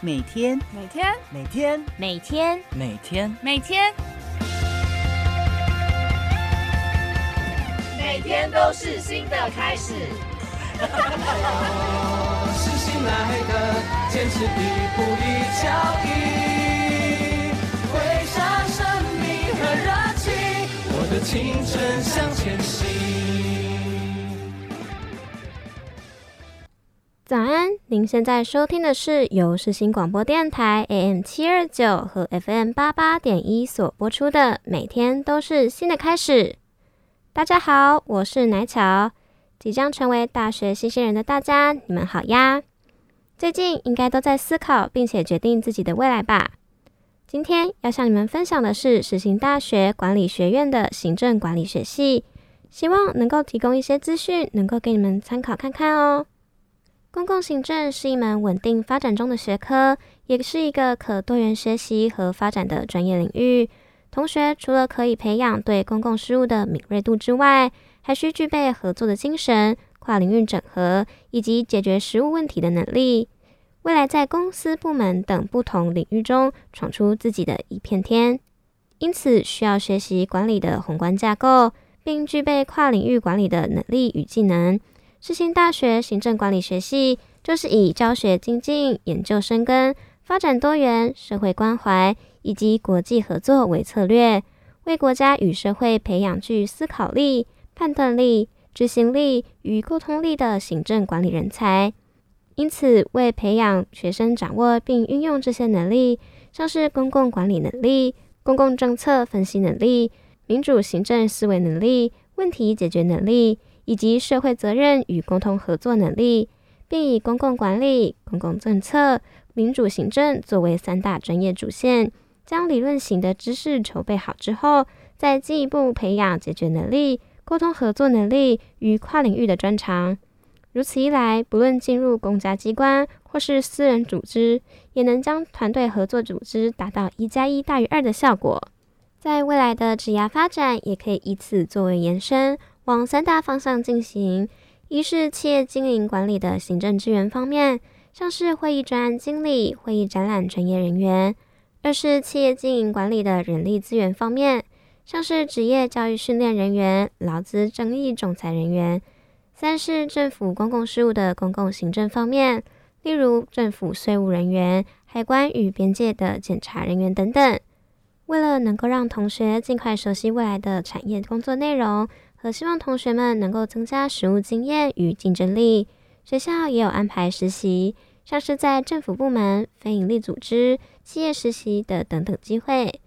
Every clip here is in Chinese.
每天，每天，每天，每天，每天，每天，每天都是新的开始。是新来的，坚持一步一脚印，挥洒生命和热情，我的青春向前行。早安！您现在收听的是由世新广播电台 AM 七二九和 FM 八八点一所播出的《每天都是新的开始》。大家好，我是奶巧。即将成为大学新鲜人的大家，你们好呀！最近应该都在思考并且决定自己的未来吧？今天要向你们分享的是世新大学管理学院的行政管理学系，希望能够提供一些资讯，能够给你们参考看看哦。公共行政是一门稳定发展中的学科，也是一个可多元学习和发展的专业领域。同学除了可以培养对公共事务的敏锐度之外，还需具备合作的精神、跨领域整合以及解决实务问题的能力。未来在公司、部门等不同领域中闯出自己的一片天，因此需要学习管理的宏观架构，并具备跨领域管理的能力与技能。世新大学行政管理学系就是以教学精进、研究深耕、发展多元、社会关怀以及国际合作为策略，为国家与社会培养具思考力、判断力、执行力与沟通力的行政管理人才。因此，为培养学生掌握并运用这些能力，像是公共管理能力、公共政策分析能力、民主行政思维能力、问题解决能力。以及社会责任与沟通合作能力，并以公共管理、公共政策、民主行政作为三大专业主线，将理论型的知识筹备好之后，再进一步培养解决能力、沟通合作能力与跨领域的专长。如此一来，不论进入公家机关或是私人组织，也能将团队合作组织达到一加一大于二的效果。在未来的职涯发展，也可以以此作为延伸。往三大方向进行：一是企业经营管理的行政资源方面，像是会议专案经理、会议展览专业人员；二是企业经营管理的人力资源方面，像是职业教育训练人员、劳资争议仲裁人员；三是政府公共事务的公共行政方面，例如政府税务人员、海关与边界的检查人员等等。为了能够让同学尽快熟悉未来的产业工作内容。和希望同学们能够增加实务经验与竞争力，学校也有安排实习，像是在政府部门、非营利组织、企业实习的等等机会。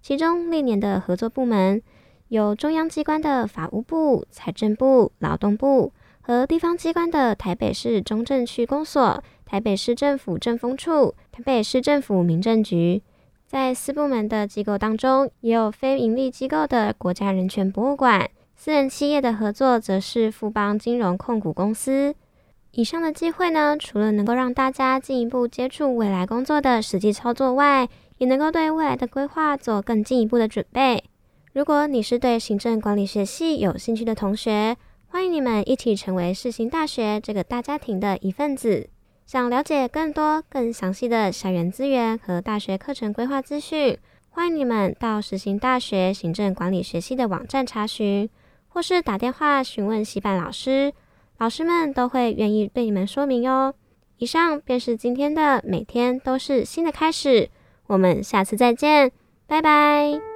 其中历年的合作部门有中央机关的法务部、财政部、劳动部，和地方机关的台北市中正区公所、台北市政府政风处、台北市政府民政局。在四部门的机构当中，也有非营利机构的国家人权博物馆。私人企业的合作则是富邦金融控股公司。以上的机会呢，除了能够让大家进一步接触未来工作的实际操作外，也能够对未来的规划做更进一步的准备。如果你是对行政管理学系有兴趣的同学，欢迎你们一起成为世新大学这个大家庭的一份子。想了解更多更详细的校园资源和大学课程规划资讯，欢迎你们到实行大学行政管理学系的网站查询。或是打电话询问西班老师，老师们都会愿意对你们说明哟。以上便是今天的每天都是新的开始，我们下次再见，拜拜。